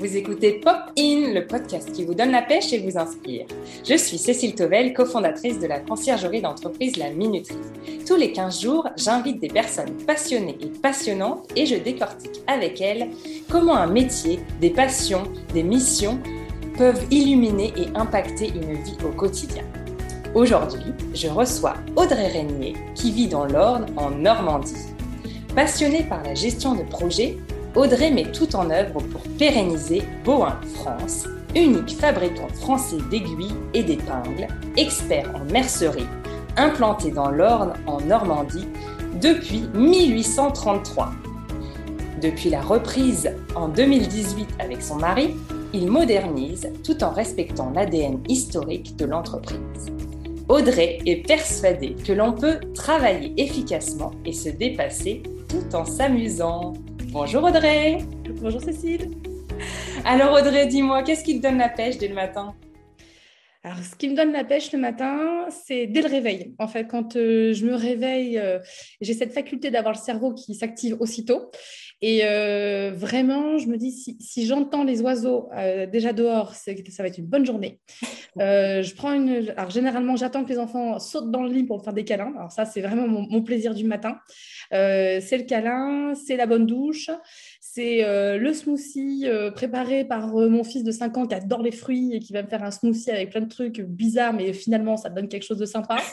Vous écoutez Pop In, le podcast qui vous donne la pêche et vous inspire. Je suis Cécile Tovel, cofondatrice de la conciergerie d'entreprise La Minuterie. Tous les 15 jours, j'invite des personnes passionnées et passionnantes et je décortique avec elles comment un métier, des passions, des missions peuvent illuminer et impacter une vie au quotidien. Aujourd'hui, je reçois Audrey Régnier qui vit dans l'Orne en Normandie. Passionnée par la gestion de projets, Audrey met tout en œuvre pour pérenniser Boin France, unique fabricant français d'aiguilles et d'épingles, expert en mercerie, implanté dans l'Orne en Normandie depuis 1833. Depuis la reprise en 2018 avec son mari, il modernise tout en respectant l'ADN historique de l'entreprise. Audrey est persuadée que l'on peut travailler efficacement et se dépasser tout en s'amusant. Bonjour Audrey. Bonjour Cécile. Alors Audrey, dis-moi, qu'est-ce qui te donne la pêche dès le matin? Alors, ce qui me donne la pêche le matin, c'est dès le réveil. En fait, quand euh, je me réveille, euh, j'ai cette faculté d'avoir le cerveau qui s'active aussitôt. Et euh, vraiment, je me dis, si, j'entends les oiseaux déjà dehors, ça va être une bonne journée. je prends une. Alors, généralement, j'attends que les enfants sautent dans le lit pour me faire des câlins. Alors, ça, c'est vraiment mon, plaisir du matin. c'est le câlin, c'est la bonne douche, c'est le smoothie préparé par mon fils de 5 ans qui adore les fruits et qui va me faire un smoothie avec plein de trucs bizarres, mais finalement, ça donne quelque chose de sympa.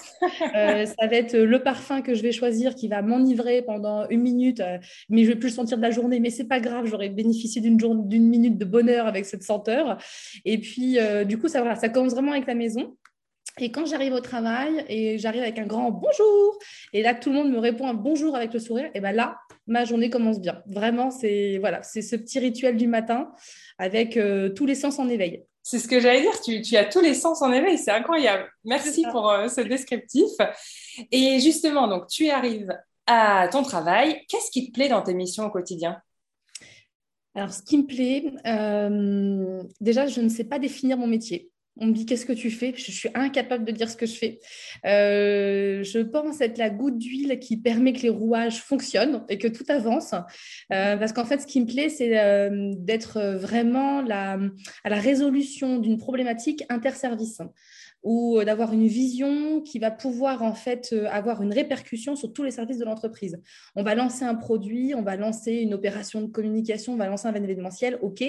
Euh, ça va être le parfum que je vais choisir qui va m'enivrer pendant une minute, euh, mais je vais plus le sentir de la journée. Mais c'est pas grave, j'aurais bénéficié d'une d'une minute de bonheur avec cette senteur. Et puis, euh, du coup, ça, voilà, ça commence vraiment avec la maison. Et quand j'arrive au travail et j'arrive avec un grand bonjour, et là tout le monde me répond un bonjour avec le sourire, et ben là ma journée commence bien. Vraiment, c'est voilà, c'est ce petit rituel du matin avec tous les sens en éveil. C'est ce que j'allais dire, tu, as tous les sens en éveil, c'est incroyable. Merci pour euh, ce descriptif. Et justement, donc tu arrives à ton travail. Qu'est-ce qui te plaît dans tes missions au quotidien? Alors, ce qui me plaît, euh, déjà, je ne sais pas définir mon métier. On me dit qu'est-ce que tu fais? Je suis incapable de dire ce que je fais. Euh, je pense être la goutte d'huile qui permet que les rouages fonctionnent et que tout avance. Euh, parce qu'en fait, ce qui me plaît, c'est euh, d'être vraiment à la résolution d'une problématique interservice ou euh, d'avoir une vision qui va pouvoir en fait euh, avoir une répercussion sur tous les services de l'entreprise. On va lancer un produit, on va lancer une opération de communication, on va lancer un événementiel, ok,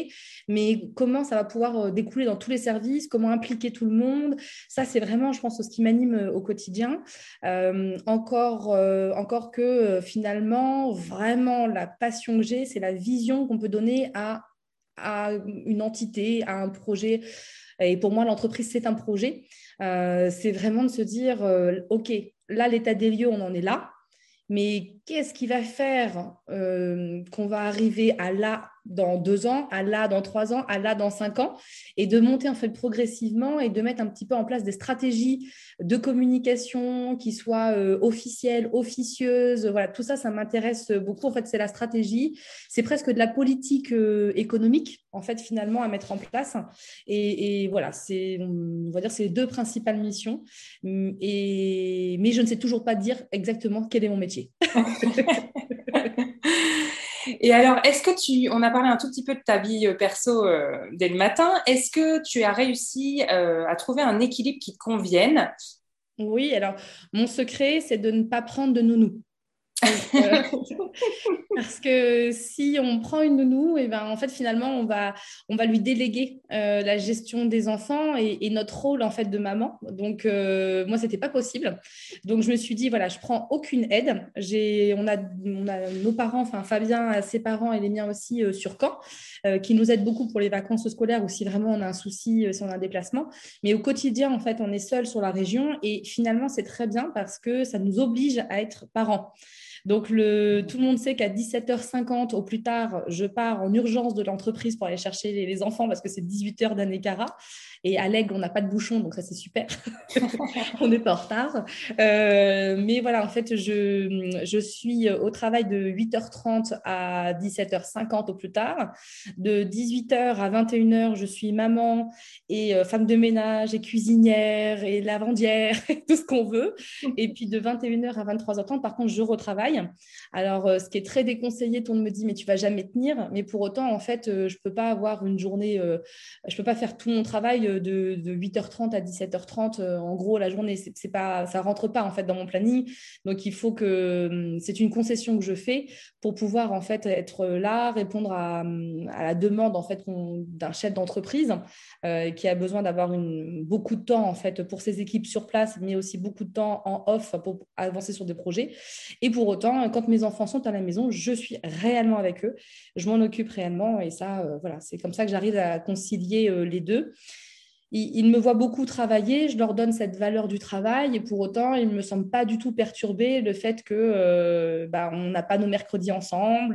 mais comment ça va pouvoir euh, découler dans tous les services, comment impliquer tout le monde, ça c'est vraiment, je pense, ce qui m'anime au quotidien. encore, encore que finalement, vraiment la passion que j'ai, c'est la vision qu'on peut donner à à une entité, à un projet. Et pour moi, l'entreprise, c'est un projet. Euh, c'est vraiment de se dire, euh, OK, là, l'état des lieux, on en est là, mais qu'est-ce qui va faire euh, qu'on va arriver à là dans deux ans, à là dans trois ans, à là dans cinq ans, et de monter en fait progressivement et de mettre un petit peu en place des stratégies de communication qui soient euh, officielles, officieuses. Voilà, tout ça, ça m'intéresse beaucoup. En fait, c'est la stratégie, c'est presque de la politique euh, économique en fait finalement à mettre en place. Et, voilà, c'est on va dire c'est les deux principales missions. Et mais je ne sais toujours pas dire exactement quel est mon métier. Et alors, est-ce que tu, on a parlé un tout petit peu de ta vie euh, perso euh, dès le matin, est-ce que tu as réussi euh, à trouver un équilibre qui te convienne? Oui, alors mon secret, c'est de ne pas prendre de nounou. Euh, parce que si on prend une nounou, et eh ben, en fait, finalement, on va, on va lui déléguer euh, la gestion des enfants et, notre rôle en fait de maman. Donc, euh, moi, c'était pas possible. Donc, je me suis dit, voilà, je prends aucune aide. J'ai, on, a, on a nos parents, enfin Fabien, ses parents et les miens aussi sur Caen, qui nous aident beaucoup pour les vacances scolaires ou si vraiment on a un souci, si on a un déplacement. Mais au quotidien, en fait, on est seul sur la région et finalement, c'est très bien parce que ça nous oblige à être parents. Donc, tout le monde sait qu'à 17h50 au plus tard, je pars en urgence de l'entreprise pour aller chercher les, enfants parce que c'est 18 h d'année cara. Et à l'aigle, on n'a pas de bouchon, donc ça, c'est super. on n'est pas en retard. Euh, mais voilà, en fait, je, je suis au travail de 8h30 à 17h50 au plus tard. De 18h à 21h, je suis maman et euh, femme de ménage et cuisinière et lavandière, tout ce qu'on veut. Et puis de 21h à 23h30, par contre, je retravaille Alors, euh, ce qui est très déconseillé, tout le monde me dit, mais tu vas jamais tenir. Mais pour autant, en fait, je ne peux pas avoir une journée, je ne peux pas faire tout mon travail de, de 8h30 à 17h30. en gros, la journée, c'est pas, ça rentre pas en fait dans mon planning. Donc, il faut que hum, c'est une concession que je fais pour pouvoir en fait être là, répondre à, hum, à la demande en fait d'un chef d'entreprise qui a besoin d'avoir beaucoup de temps en fait pour ses équipes sur place, mais aussi beaucoup de temps en off pour avancer sur des projets. Et pour autant, quand mes enfants sont à la maison, je suis réellement avec eux, je m'en occupe réellement et ça, euh, voilà, c'est comme ça que j'arrive à concilier euh, les deux. Ils, me voient beaucoup travailler, je leur donne cette valeur du travail et pour autant, ils ne me semblent pas du tout perturbés le fait que euh, bah, on n'a pas nos mercredis ensemble,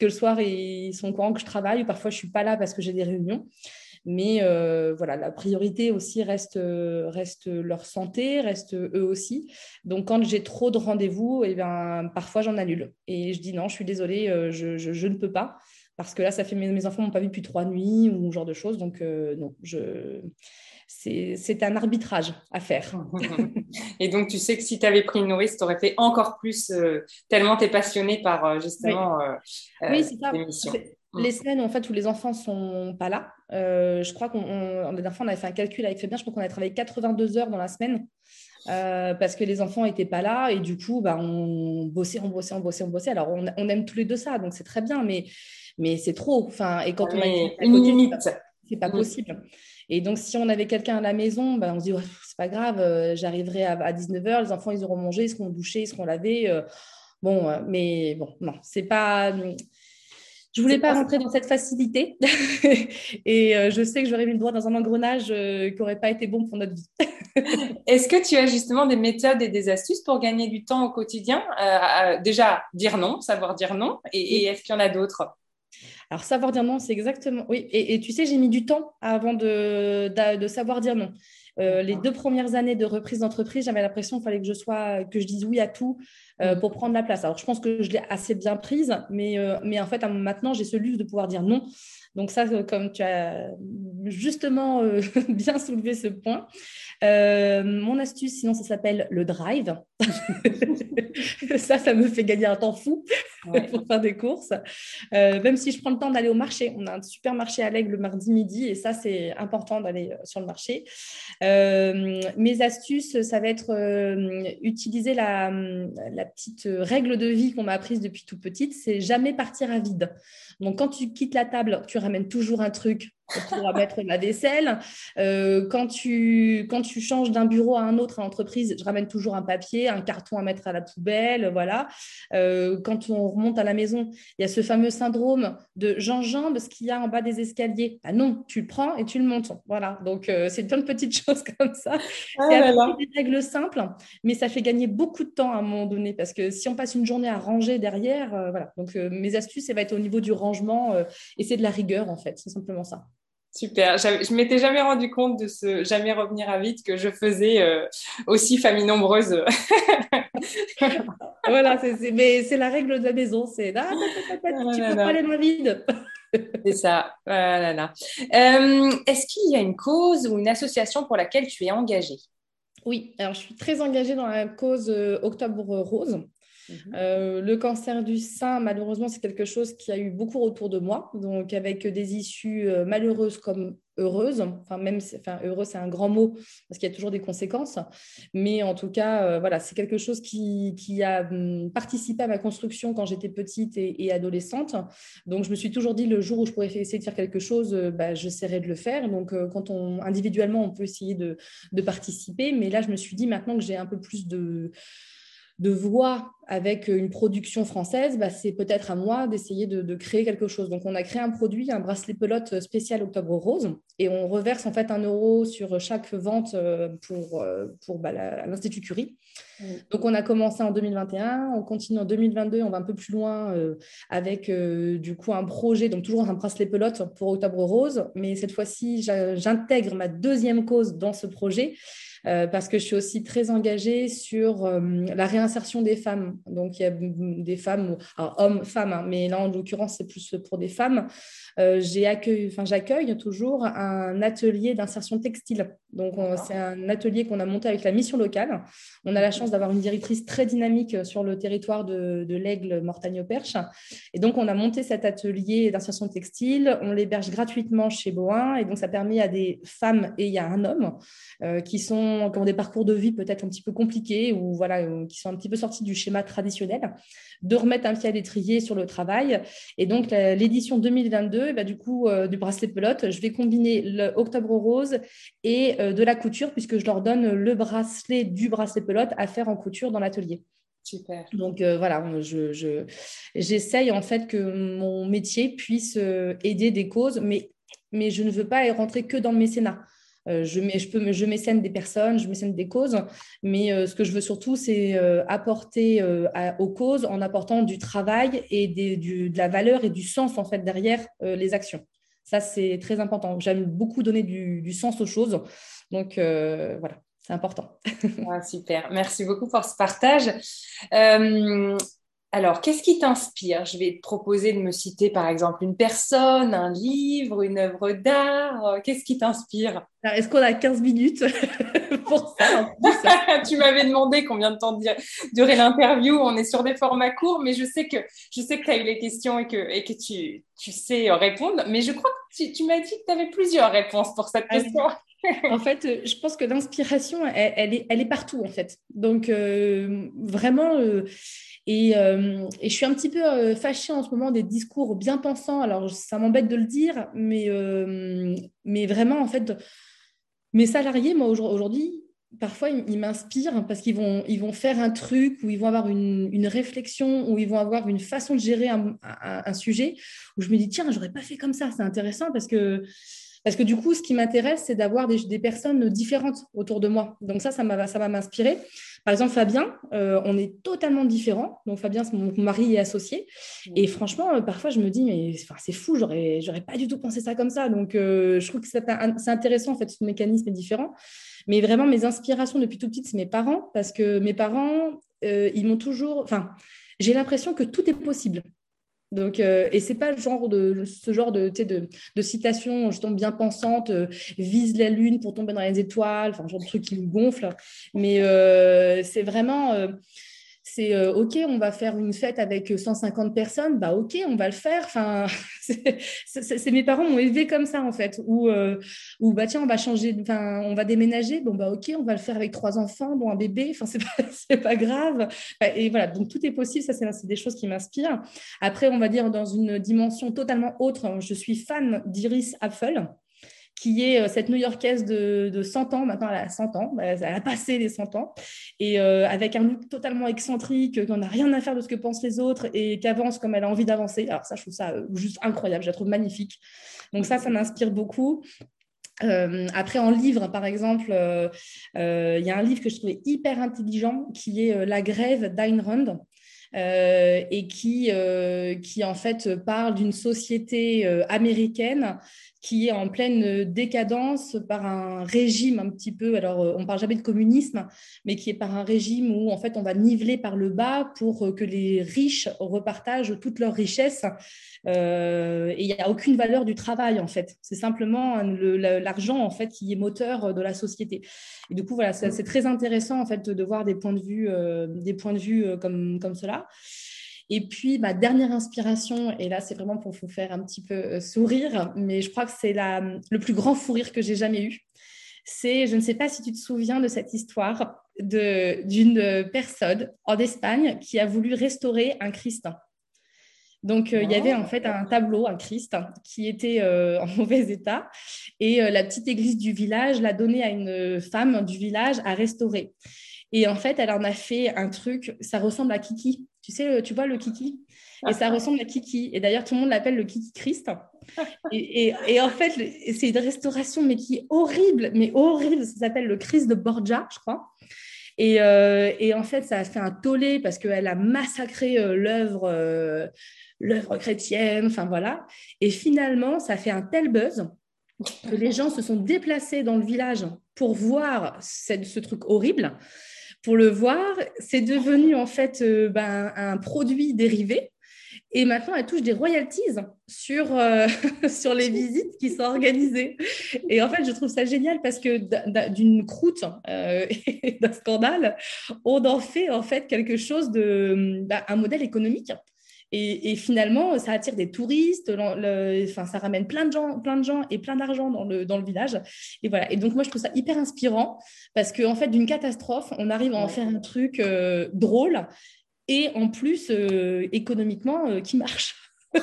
que le soir ils sont au courant que je travaille ou parfois je suis pas là parce que j'ai des réunions. Mais euh, voilà, la priorité aussi reste, reste leur santé, reste eux aussi. Donc, quand j'ai trop de rendez-vous, eh bien, parfois j'en annule. Et je dis non, je suis désolée, euh, je, je, ne peux pas. Parce que là, ça fait mes, mes enfants m'ont pas vu depuis trois nuits ou ce genre de choses. Donc, euh, non, je c'est un arbitrage à faire. Et donc, tu sais que si tu avais pris une nourrice, tu aurais fait encore plus, tellement tu es passionnée par justement oui. c'est ça. Mm. Les semaines en fait, où les enfants sont pas là, euh, je crois qu'on, la dernière fois, on avait fait un calcul avec Fabien, je crois qu'on a travaillé 82 heures dans la semaine euh, parce que les enfants n'étaient pas là et du coup, bah, on bossait, on bossait, on bossait, on bossait. Alors, on, aime tous les deux ça, donc c'est très bien, mais, mais c'est trop. Enfin, et quand on a une limite, c'est pas, mm. possible. Et donc, si on avait quelqu'un à la maison, bah, on se dit, c'est pas grave, euh, j'arriverai à, 19h, les enfants, ils auront mangé, ils seront douchés, ils seront lavés. bon, mais bon, non, c'est pas je voulais pas rentrer dans cette facilité. Et euh, je sais que j'aurais mis le doigt dans un engrenage euh, qui n'aurait pas été bon pour notre vie. Est-ce que tu as justement des méthodes et des astuces pour gagner du temps au quotidien? Euh, Déjà, dire non, savoir dire non, et, est-ce qu'il y en a d'autres? Alors, savoir dire non, c'est exactement. Oui, et, tu sais, j'ai mis du temps avant de, de savoir dire non. Euh, les deux premières années de reprise d'entreprise, j'avais l'impression qu'il fallait que je sois, que je dise oui à tout euh, mm. pour prendre la place. Alors, je pense que je l'ai assez bien prise, mais, euh, mais en fait, maintenant, j'ai ce luxe de pouvoir dire non. Donc ça, comme tu as justement bien soulevé ce point, mon astuce, sinon, ça s'appelle le drive. ça, ça me fait gagner un temps fou pour faire des courses. même si je prends le temps d'aller au marché. On a un supermarché à l'aigle le mardi midi et ça, c'est important d'aller sur le marché. Euh, mes astuces, ça va être euh, utiliser la, la, petite règle de vie qu'on m'a apprise depuis tout petite, c'est jamais partir à vide. Donc, quand tu quittes la table, tu ramènes toujours un truc pour mettre la vaisselle. Euh, quand, tu, quand tu changes d'un bureau à un autre à l'entreprise, je ramène toujours un papier, un carton à mettre à la poubelle. Voilà. Euh, quand on remonte à la maison, il y a ce fameux syndrome de j'enjambe ce qu'il y a en bas des escaliers. Ah non, tu le prends et tu le montes. Voilà. Donc, euh, c'est plein de petites choses comme ça. Ah c'est des règles simples, mais ça fait gagner beaucoup de temps à un moment donné parce que si on passe une journée à ranger derrière, voilà. Donc, mes astuces, ça va être au niveau du rangement et c'est de la rigueur en fait. C'est simplement ça. Super. Je m'étais jamais rendu compte de ce jamais revenir à vite que je faisais euh, aussi famille nombreuse. voilà, c'est la règle de la maison. C'est ah, tu peux pas aller dans vide. c'est ça. Voilà. Euh, Est-ce qu'il y a une cause ou une association pour laquelle tu es engagée? Oui, alors je suis très engagée dans la cause euh, Octobre Rose. Mhm. Euh, le cancer du sein, malheureusement, c'est quelque chose qui a eu beaucoup autour de moi, donc avec des issues euh, malheureuses comme heureuses. Enfin, même, enfin, heureux, c'est un grand mot parce qu'il y a toujours des conséquences. Mais en tout cas, euh, voilà, c'est quelque chose qui, a hum, participé à ma construction quand j'étais petite et, adolescente. Donc, je me suis toujours dit, le jour où je pourrais essayer de faire quelque chose, bah, j'essaierai de le faire. Donc, quand on individuellement, on peut essayer de participer. Mais là, je me suis dit, maintenant que j'ai un peu plus de de voix avec une production française, bah, c'est peut-être à moi d'essayer de, créer quelque chose. Donc, on a créé un produit, un bracelet pelote spécial Octobre Rose, et on reverse en fait un euro sur chaque vente euh, pour, euh, pour bah, l'Institut Curie. Donc, on a commencé en 2021, on continue en 2022, on va un peu plus loin euh, avec du coup un projet, donc toujours un bracelet pelote pour Octobre Rose, mais cette fois-ci, j'intègre ma deuxième cause dans ce projet parce que je suis aussi très engagée sur euh, la réinsertion des femmes Donc, il y a des femmes, hommes, femmes, hein, mais là, en l'occurrence, c'est plus pour des femmes. Euh, j'accueille toujours un atelier d'insertion textile. Donc, c'est un atelier qu'on a monté avec la mission locale. On a la chance d'avoir une directrice très dynamique sur le territoire de, de l'Aigle Mortagne-au-Perche. Et donc, on a monté cet atelier d'insertion textile. On l'héberge gratuitement chez Boin. Et donc, ça permet à des femmes et il y a un homme euh, qui, sont, qui ont des parcours de vie peut-être un petit peu compliqués ou voilà, euh, qui sont un petit peu sortis du schéma traditionnel, de remettre un pied à l'étrier sur le travail. Et donc, l'édition 2022, eh ben, du coup, euh, du bracelet pelote, je vais combiner l'octobre rose et de la couture, puisque je leur donne le bracelet du bracelet pelote à faire en couture dans l'atelier. Super. Donc voilà, je, j'essaye en fait que mon métier puisse aider des causes, mais, mais je ne veux pas rentrer que dans le mécénat. Euh, je, je, peux, je mécène des personnes, je mécène des causes, mais euh, ce que je veux surtout, c'est euh, apporter aux causes en apportant du travail et de la valeur et du sens en fait derrière les actions. Ça, c'est très important. J'aime beaucoup donner du, sens aux choses. Donc, voilà, c'est important. Ah, super. Merci beaucoup pour ce partage. Alors, qu'est-ce qui t'inspire? Je vais te proposer de me citer par exemple une personne, un livre, une œuvre d'art. Qu'est-ce qui t'inspire? Est-ce qu'on a 15 minutes pour ça Tu m'avais demandé combien de temps durait l'interview. On est sur des formats courts, mais je sais que je sais que tu as eu les questions et que, et que tu, tu sais répondre. Mais je crois que tu, m'as dit que tu avais plusieurs réponses pour cette ah question. en fait, je pense que l'inspiration, elle, est, elle est partout, en fait. Donc, euh, vraiment, euh, euh, et, je suis un petit peu euh, fâchée en ce moment des discours bien pensants. Alors, ça m'embête de le dire, mais, euh, mais vraiment, en fait, mes salariés, moi, aujourd'hui, parfois, ils, m'inspirent parce qu'ils vont, ils vont faire un truc ou ils vont avoir une, réflexion ou ils vont avoir une façon de gérer un, un sujet où je me dis, tiens, j'aurais pas fait comme ça. C'est intéressant parce que parce que du coup, ce qui m'intéresse, c'est d'avoir des, personnes différentes autour de moi. Donc ça, ça va m'inspirer. Par exemple, Fabien, euh, on est totalement différents. Donc Fabien, mon mari est associé. Et franchement, euh, parfois, je me dis, mais c'est fou, j'aurais, j'aurais pas du tout pensé ça comme ça. Donc euh, je trouve que c'est intéressant, en fait, ce mécanisme est différent. Mais vraiment, mes inspirations depuis tout petit, c'est mes parents. Parce que mes parents, ils m'ont toujours... Enfin, j'ai l'impression que tout est possible. Donc, euh, et c'est pas genre de ce genre de, de, de citation justement bien pensante, euh, vise la lune pour tomber dans les étoiles, enfin genre de truc qui me gonfle. Mais euh, c'est vraiment c'est euh, OK, on va faire une fête avec 150 personnes, bah OK, on va le faire. Enfin, c'est mes parents m'ont élevé comme ça en fait, ou euh, ou bah tiens, on va changer, enfin, on va déménager, bon bah OK, on va le faire avec trois enfants, bon un bébé, enfin c'est pas pas grave. Et voilà, donc tout est possible. Ça c'est des choses qui m'inspirent. Après, on va dire dans une dimension totalement autre, je suis fan d'Iris Apfel qui est euh, cette New-Yorkaise de, 100 ans, maintenant elle a 100 ans, bah, elle a passé les 100 ans, et euh, avec un look totalement excentrique, qui n'a rien à faire de ce que pensent les autres, et qui avance comme elle a envie d'avancer. Alors ça, je trouve ça euh, juste incroyable, je la trouve magnifique. Donc ça, ça m'inspire beaucoup. après, en livre, par exemple, il y a un livre que je trouvais hyper intelligent qui est La grève d'Ayn Rand. et qui, qui en fait parle d'une société américaine qui est en pleine décadence par un régime un petit peu, alors euh, on ne parle jamais de communisme, mais qui est par un régime où en fait on va niveler par le bas pour euh, que les riches repartagent toutes leurs richesses. Euh, et il n'y a aucune valeur du travail en fait. C'est simplement l'argent en fait qui est moteur de la société. Et du coup voilà, c'est très intéressant en fait de voir des points de vue, des points de vue comme, comme cela. Et puis, ma dernière inspiration, et là, c'est vraiment pour vous faire un petit peu euh, sourire, mais je crois que c'est le plus grand fou rire que j'ai jamais eu. C'est, je ne sais pas si tu te souviens de cette histoire d'une personne en Espagne qui a voulu restaurer un Christ. Donc, euh, il y avait en fait un tableau, un Christ, qui était euh, en mauvais état. Et la petite église du village l'a donné à une femme du village à restaurer. Et en fait, elle en a fait un truc, ça ressemble à Kiki. Tu sais, tu vois le Kiki? Et ça ressemble à Kiki. Et d'ailleurs, tout le monde l'appelle le Kiki Christ. Et, et, en fait, c'est une restauration, mais qui est horrible, mais horrible. Ça s'appelle le Christ de Borgia, je crois. Et, euh, et, en fait, ça a fait un tollé parce qu'elle a massacré euh, l'œuvre euh, l'œuvre chrétienne, enfin voilà. Et finalement, ça a fait un tel buzz que les gens se sont déplacés dans le village pour voir ce truc horrible pour le voir. C'est devenu en fait ben, un produit dérivé et maintenant, elle touche des royalties sur, euh, sur les visites qui sont organisées. Et en fait, je trouve ça génial parce que d'une croûte euh, et d'un scandale, on en fait en fait quelque chose de bah, un modèle économique. Et, finalement, ça attire des touristes, enfin, ça ramène plein de gens, plein de gens et plein d'argent dans le, dans le village. Et voilà. Et donc, moi, je trouve ça hyper inspirant parce qu'en en fait, d'une catastrophe, on arrive à en faire un truc euh, drôle et en plus euh, économiquement euh, qui marche.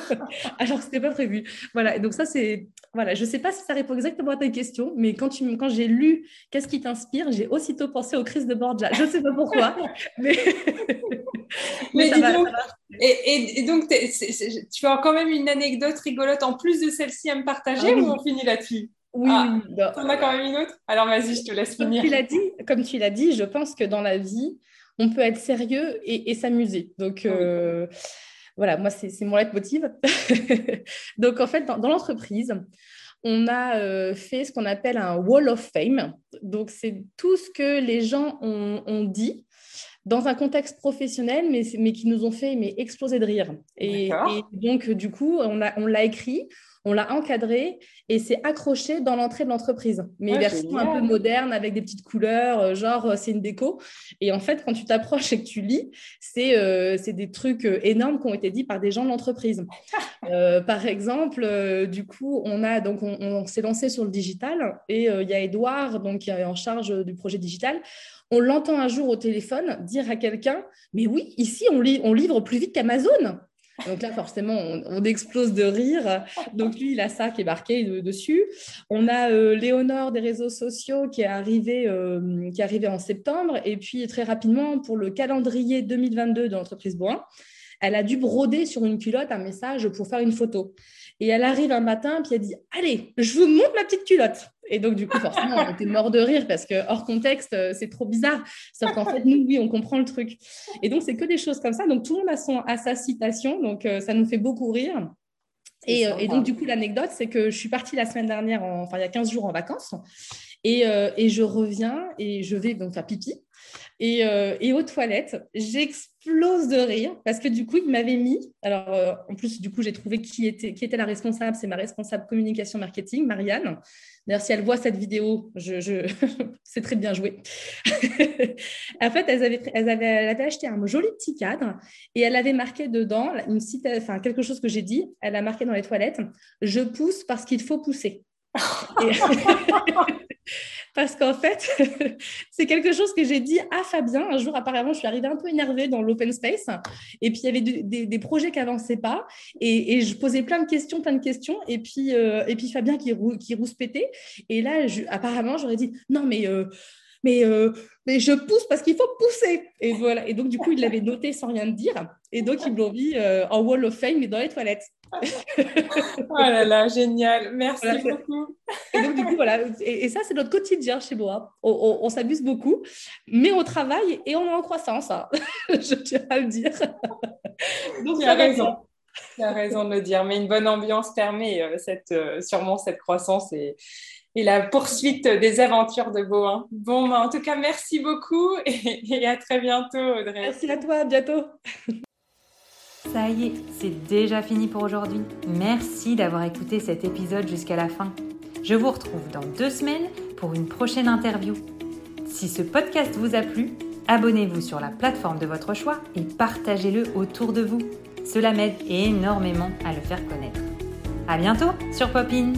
Alors que ce n'était pas prévu. Voilà, donc ça, c'est. Voilà, je ne sais pas si ça répond exactement à ta question, mais quand, tu... quand j'ai lu Qu'est-ce qui t'inspire, j'ai aussitôt pensé aux crises de Borgia. Je ne sais pas pourquoi, mais. mais, donc, Et, donc, tu as quand même une anecdote rigolote en plus de celle-ci à me partager ah ou on finit là-dessus? Oui, ah, oui. En as quand même une autre? Alors vas-y, je te laisse finir. tu l'as dit, comme tu l'as dit, je pense que dans la vie, on peut être sérieux et, s'amuser. Donc, euh, voilà, moi, c'est mon leitmotiv. Donc, en fait, dans, l'entreprise, on a euh, fait ce qu'on appelle un Wall of Fame. Donc, c'est tout ce que les gens ont, dit dans un contexte professionnel, mais, mais, qui nous ont fait mais, exploser de rire. Et, donc, du coup, on l'a on écrit, on l'a encadré et c'est accroché dans l'entrée de l'entreprise. Mais ah, version un peu moderne avec des petites couleurs, euh, genre euh, c'est une déco. Et en fait, quand tu t'approches et que tu lis, c'est euh, des trucs énormes qui ont été dits par des gens de l'entreprise. par exemple, du coup, on a donc on, s'est lancé sur le digital et il y a Edouard donc qui est en charge du projet digital. On l'entend un jour au téléphone dire à quelqu'un, mais oui, ici on, livre plus vite qu'Amazon. Donc là, forcément, on, explose de rire. Donc lui, il a ça qui est marqué dessus. On a euh, Léonore des réseaux sociaux qui est arrivée, euh, qui est arrivée en septembre. Et puis très rapidement, pour le calendrier 2022 de l'entreprise Boin, elle a dû broder sur une culotte un message pour faire une photo. Et elle arrive un matin, puis elle dit Allez, je vous montre ma petite culotte. Et donc, du coup, forcément, on était mort de rire parce que hors contexte, euh, c'est trop bizarre. Sauf qu'en fait, nous, oui, on comprend le truc. Et donc, c'est que des choses comme ça. Donc, tout le monde a, son, a sa citation. Donc, euh, ça nous fait beaucoup rire. Et, euh, et, donc, du coup, l'anecdote, c'est que je suis partie la semaine dernière, enfin, il y a 15 jours en vacances. Et, et, je reviens et je vais donc faire pipi. Et, et aux toilettes, j'explose de rire parce que du coup, il m'avait mis. Alors, en plus, du coup, j'ai trouvé qui était, qui était la responsable. C'est ma responsable communication marketing, Marianne. D'ailleurs, si elle voit cette vidéo, c'est très bien joué. en fait, elles avaient, elle avait acheté un joli petit cadre et elle avait marqué dedans une enfin, quelque chose que j'ai dit. Elle a marqué dans les toilettes Je pousse parce qu'il faut pousser. Parce qu'en fait, c'est quelque chose que j'ai dit à Fabien. Un jour, apparemment, je suis arrivée un peu énervée dans l'open space. Et puis, il y avait des, projets qui n'avançaient pas. Et, je posais plein de questions, plein de questions. Et puis, euh, et puis Fabien qui, qui rouspétait. Et là, apparemment, j'aurais dit non, mais. Euh, euh, mais je pousse parce qu'il faut pousser. Et voilà. Et donc, du coup, il l'avait noté sans rien dire. Et donc, ils l'ont mis en Wall of Fame, mais dans les toilettes. oh là là, génial. Merci beaucoup. Et donc, du coup, voilà. Et, ça, c'est notre quotidien chez moi. On, s'amuse beaucoup, mais on travaille et on est en croissance. Hein. je tiens à le dire. donc, tu as raison. Tu as raison de le dire. Mais une bonne ambiance permet euh, cette, sûrement cette croissance et et la poursuite des aventures de Boin. Bon, bah, en tout cas, merci beaucoup et, à très bientôt, Audrey. Merci à toi, à bientôt. Ça y est, c'est déjà fini pour aujourd'hui. Merci d'avoir écouté cet épisode jusqu'à la fin. Je vous retrouve dans deux semaines pour une prochaine interview. Si ce podcast vous a plu, abonnez-vous sur la plateforme de votre choix et partagez-le autour de vous. Cela m'aide énormément à le faire connaître. À bientôt sur Popin!